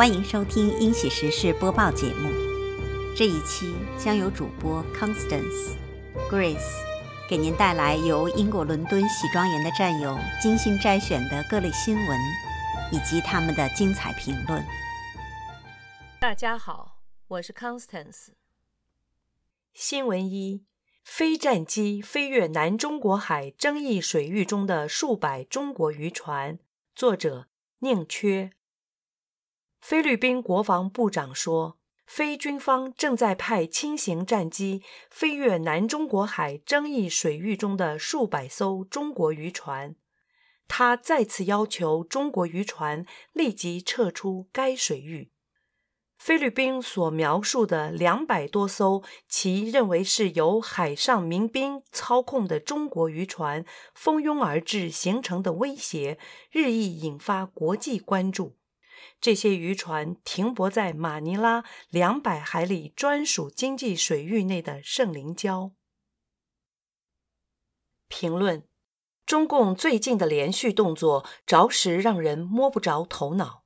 欢迎收听《英喜时事播报》节目。这一期将由主播 Constance、Grace 给您带来由英国伦敦喜庄园的战友精心摘选的各类新闻，以及他们的精彩评论。大家好，我是 Constance。新闻一：飞战机飞越南中国海争议水域中的数百中国渔船。作者：宁缺。菲律宾国防部长说，菲军方正在派轻型战机飞越南中国海争议水域中的数百艘中国渔船。他再次要求中国渔船立即撤出该水域。菲律宾所描述的两百多艘其认为是由海上民兵操控的中国渔船蜂拥而至形成的威胁，日益引发国际关注。这些渔船停泊在马尼拉两百海里专属经济水域内的圣灵礁。评论：中共最近的连续动作，着实让人摸不着头脑。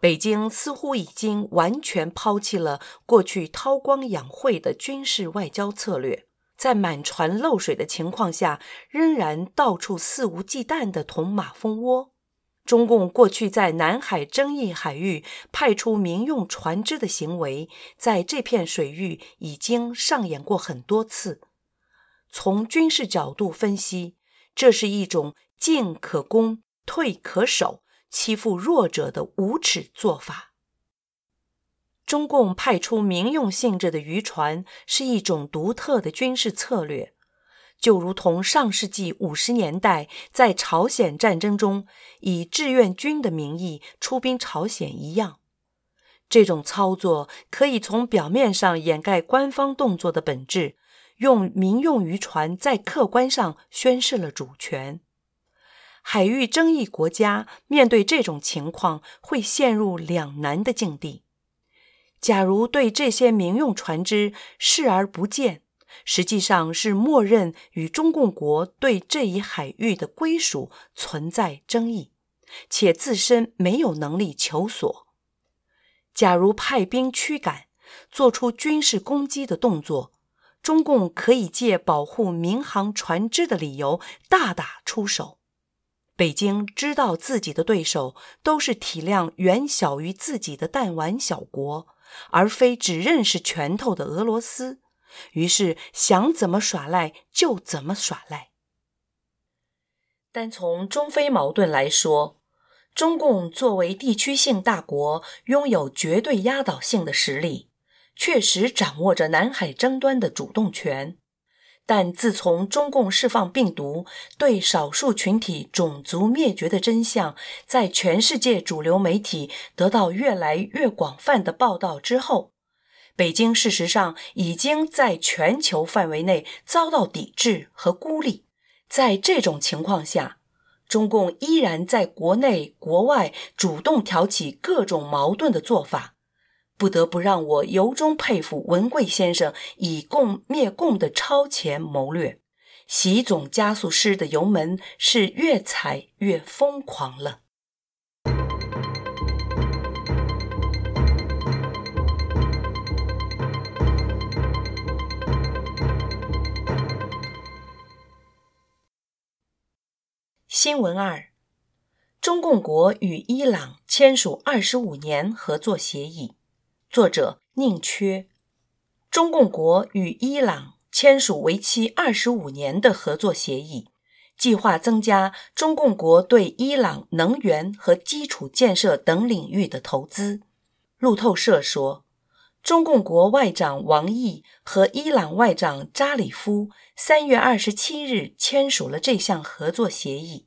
北京似乎已经完全抛弃了过去韬光养晦的军事外交策略，在满船漏水的情况下，仍然到处肆无忌惮地捅马蜂窝。中共过去在南海争议海域派出民用船只的行为，在这片水域已经上演过很多次。从军事角度分析，这是一种进可攻、退可守、欺负弱者的无耻做法。中共派出民用性质的渔船，是一种独特的军事策略。就如同上世纪五十年代在朝鲜战争中以志愿军的名义出兵朝鲜一样，这种操作可以从表面上掩盖官方动作的本质，用民用渔船在客观上宣示了主权。海域争议国家面对这种情况会陷入两难的境地：假如对这些民用船只视而不见。实际上是默认与中共国对这一海域的归属存在争议，且自身没有能力求索。假如派兵驱赶，做出军事攻击的动作，中共可以借保护民航船只的理由大打出手。北京知道自己的对手都是体量远小于自己的弹丸小国，而非只认识拳头的俄罗斯。于是想怎么耍赖就怎么耍赖。单从中非矛盾来说，中共作为地区性大国，拥有绝对压倒性的实力，确实掌握着南海争端的主动权。但自从中共释放病毒，对少数群体种族灭绝的真相在全世界主流媒体得到越来越广泛的报道之后，北京事实上已经在全球范围内遭到抵制和孤立。在这种情况下，中共依然在国内国外主动挑起各种矛盾的做法，不得不让我由衷佩服文贵先生以共灭共的超前谋略。习总加速师的油门是越踩越疯狂了。新闻二：中共国与伊朗签署二十五年合作协议。作者：宁缺。中共国与伊朗签署为期二十五年的合作协议，计划增加中共国对伊朗能源和基础建设等领域的投资。路透社说，中共国外长王毅和伊朗外长扎里夫三月二十七日签署了这项合作协议。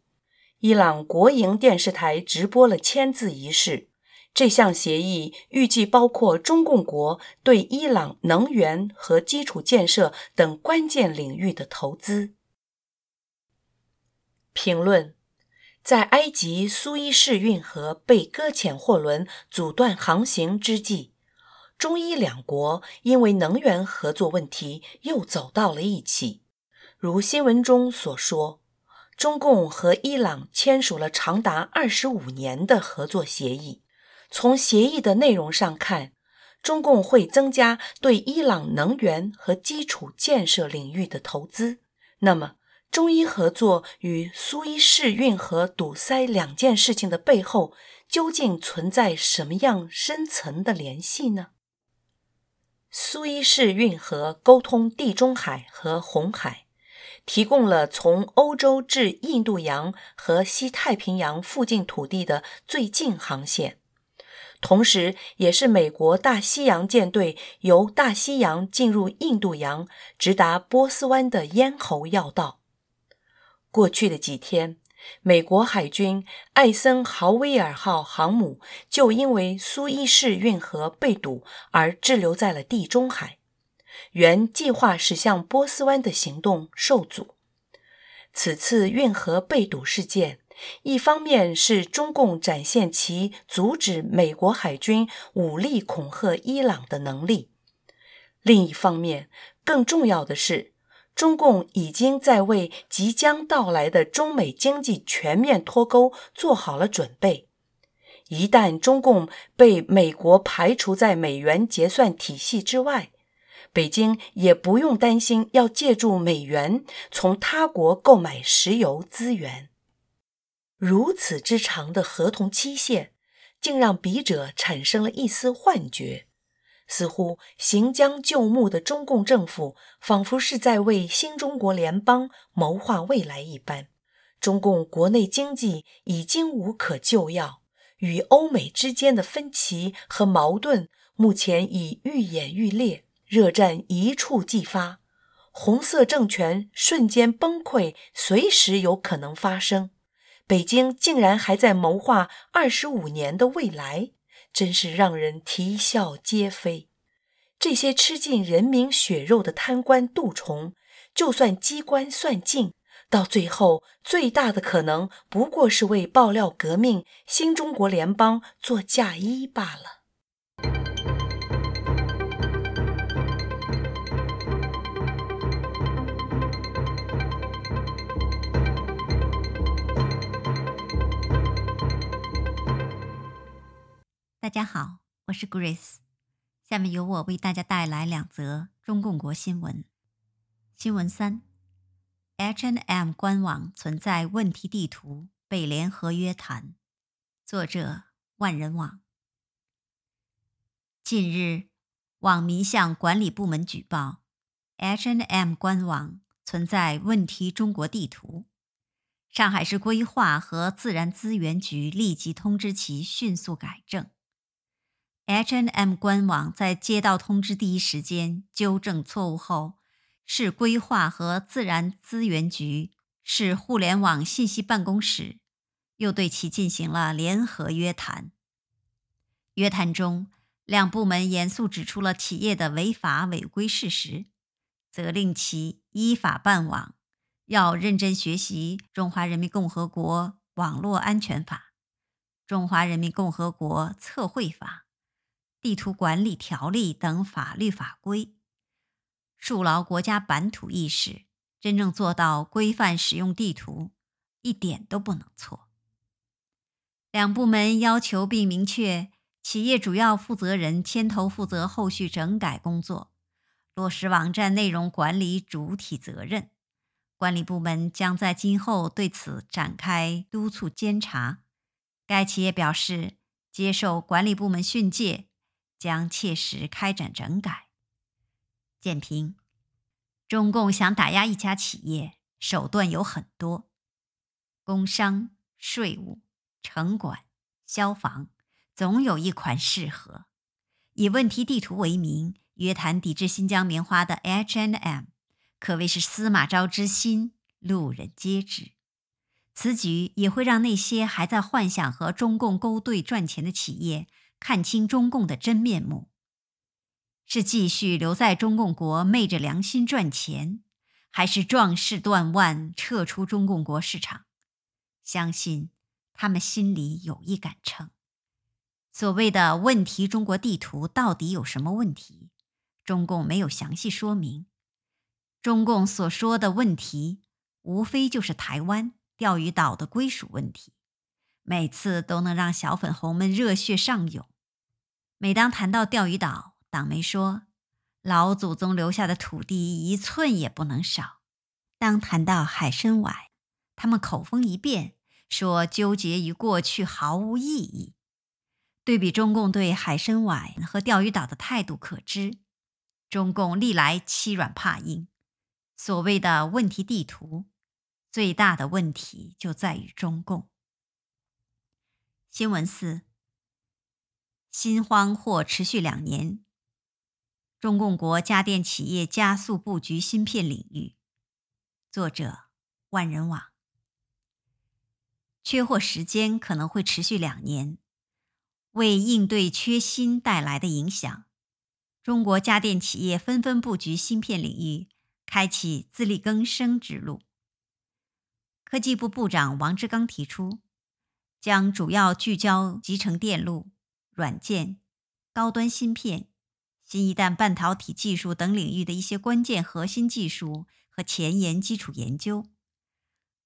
伊朗国营电视台直播了签字仪式。这项协议预计包括中共国对伊朗能源和基础建设等关键领域的投资。评论：在埃及苏伊士运河被搁浅货轮阻断航行之际，中伊两国因为能源合作问题又走到了一起。如新闻中所说。中共和伊朗签署了长达二十五年的合作协议，从协议的内容上看，中共会增加对伊朗能源和基础建设领域的投资。那么，中伊合作与苏伊士运河堵塞两件事情的背后，究竟存在什么样深层的联系呢？苏伊士运河沟通地中海和红海，提供了从欧洲至印度洋和西太平洋附近土地的最近航线，同时也是美国大西洋舰队由大西洋进入印度洋，直达波斯湾的咽喉要道。过去的几天，美国海军艾森豪威尔号航母就因为苏伊士运河被堵而滞留在了地中海，原计划驶向波斯湾的行动受阻。此次运河被堵事件，一方面是中共展现其阻止美国海军武力恐吓伊朗的能力，另一方面，更重要的是，中共已经在为即将到来的中美经济全面脱钩做好了准备。一旦中共被美国排除在美元结算体系之外，北京也不用担心要借助美元从他国购买石油资源。如此之长的合同期限，竟让笔者产生了一丝幻觉。似乎行将就木的中共政府，仿佛是在为新中国联邦谋划未来一般。中共国内经济已经无可救药，与欧美之间的分歧和矛盾目前已愈演愈烈，热战一触即发，红色政权瞬间崩溃，随时有可能发生。北京竟然还在谋划二十五年的未来。真是让人啼笑皆非。这些吃尽人民血肉的贪官蠹虫，就算机关算尽，到最后最大的可能不过是为爆料革命、新中国联邦做嫁衣罢了。大家好，我是 Grace，下面由我为大家带来两则中共国新闻。新闻三：H&M 官网存在问题地图被联合约谈，作者万人网。近日，网民向管理部门举报 H&M 官网存在问题中国地图，上海市规划和自然资源局立即通知其迅速改正。H&M 官网在接到通知第一时间纠正错误后，市规划和自然资源局、市互联网信息办公室又对其进行了联合约谈。约谈中，两部门严肃指出了企业的违法违规事实，责令其依法办网，要认真学习《中华人民共和国网络安全法》、《中华人民共和国测绘法》。地图管理条例等法律法规，树牢国家版图意识，真正做到规范使用地图，一点都不能错。两部门要求并明确，企业主要负责人牵头负责后续整改工作，落实网站内容管理主体责任。管理部门将在今后对此展开督促监察。该企业表示，接受管理部门训诫。将切实开展整改。简评：中共想打压一家企业，手段有很多，工商、税务、城管、消防，总有一款适合。以问题地图为名，约谈抵制新疆棉花的 H&M，可谓是司马昭之心，路人皆知。此举也会让那些还在幻想和中共勾兑赚钱的企业。看清中共的真面目，是继续留在中共国昧着良心赚钱，还是壮士断腕撤出中共国市场？相信他们心里有一杆秤。所谓的问题中国地图到底有什么问题？中共没有详细说明。中共所说的问题，无非就是台湾钓鱼岛的归属问题。每次都能让小粉红们热血上涌。每当谈到钓鱼岛，党媒说老祖宗留下的土地一寸也不能少；当谈到海参崴，他们口风一变，说纠结于过去毫无意义。对比中共对海参崴和钓鱼岛的态度可知，中共历来欺软怕硬。所谓的问题地图，最大的问题就在于中共。新闻四：心慌或持续两年，中共国家电企业加速布局芯片领域。作者：万人网。缺货时间可能会持续两年，为应对缺芯带来的影响，中国家电企业纷纷布局芯片领域。开启自力更生之路。科技部部长王志刚提出，将主要聚焦集成电路、软件、高端芯片、新一代半导体技术等领域的一些关键核心技术和前沿基础研究，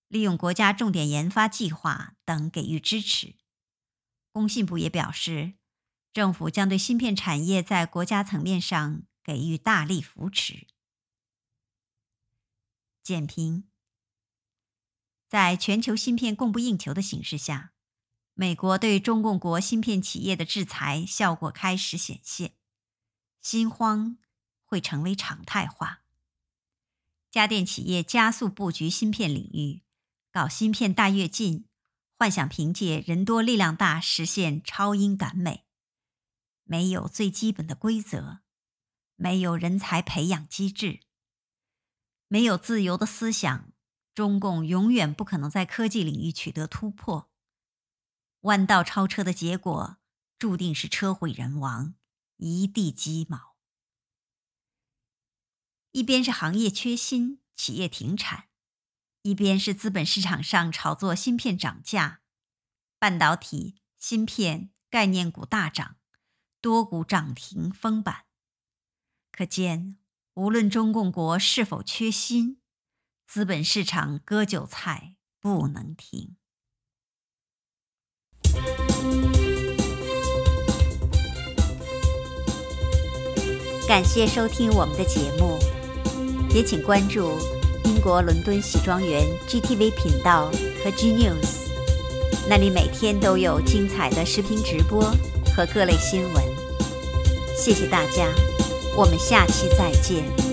利用国家重点研发计划等给予支持。工信部也表示，政府将对芯片产业在国家层面上给予大力扶持。简评：在全球芯片供不应求的形势下，美国对中共国芯片企业的制裁效果开始显现，心慌会成为常态化。家电企业加速布局芯片领域，搞芯片大跃进，幻想凭借人多力量大实现超英赶美，没有最基本的规则，没有人才培养机制。没有自由的思想，中共永远不可能在科技领域取得突破。弯道超车的结果，注定是车毁人亡，一地鸡毛。一边是行业缺芯，企业停产；一边是资本市场上炒作芯片涨价，半导体、芯片概念股大涨，多股涨停封板。可见。无论中共国是否缺芯，资本市场割韭菜不能停。感谢收听我们的节目，也请关注英国伦敦喜庄园 GTV 频道和 G News，那里每天都有精彩的视频直播和各类新闻。谢谢大家。我们下期再见。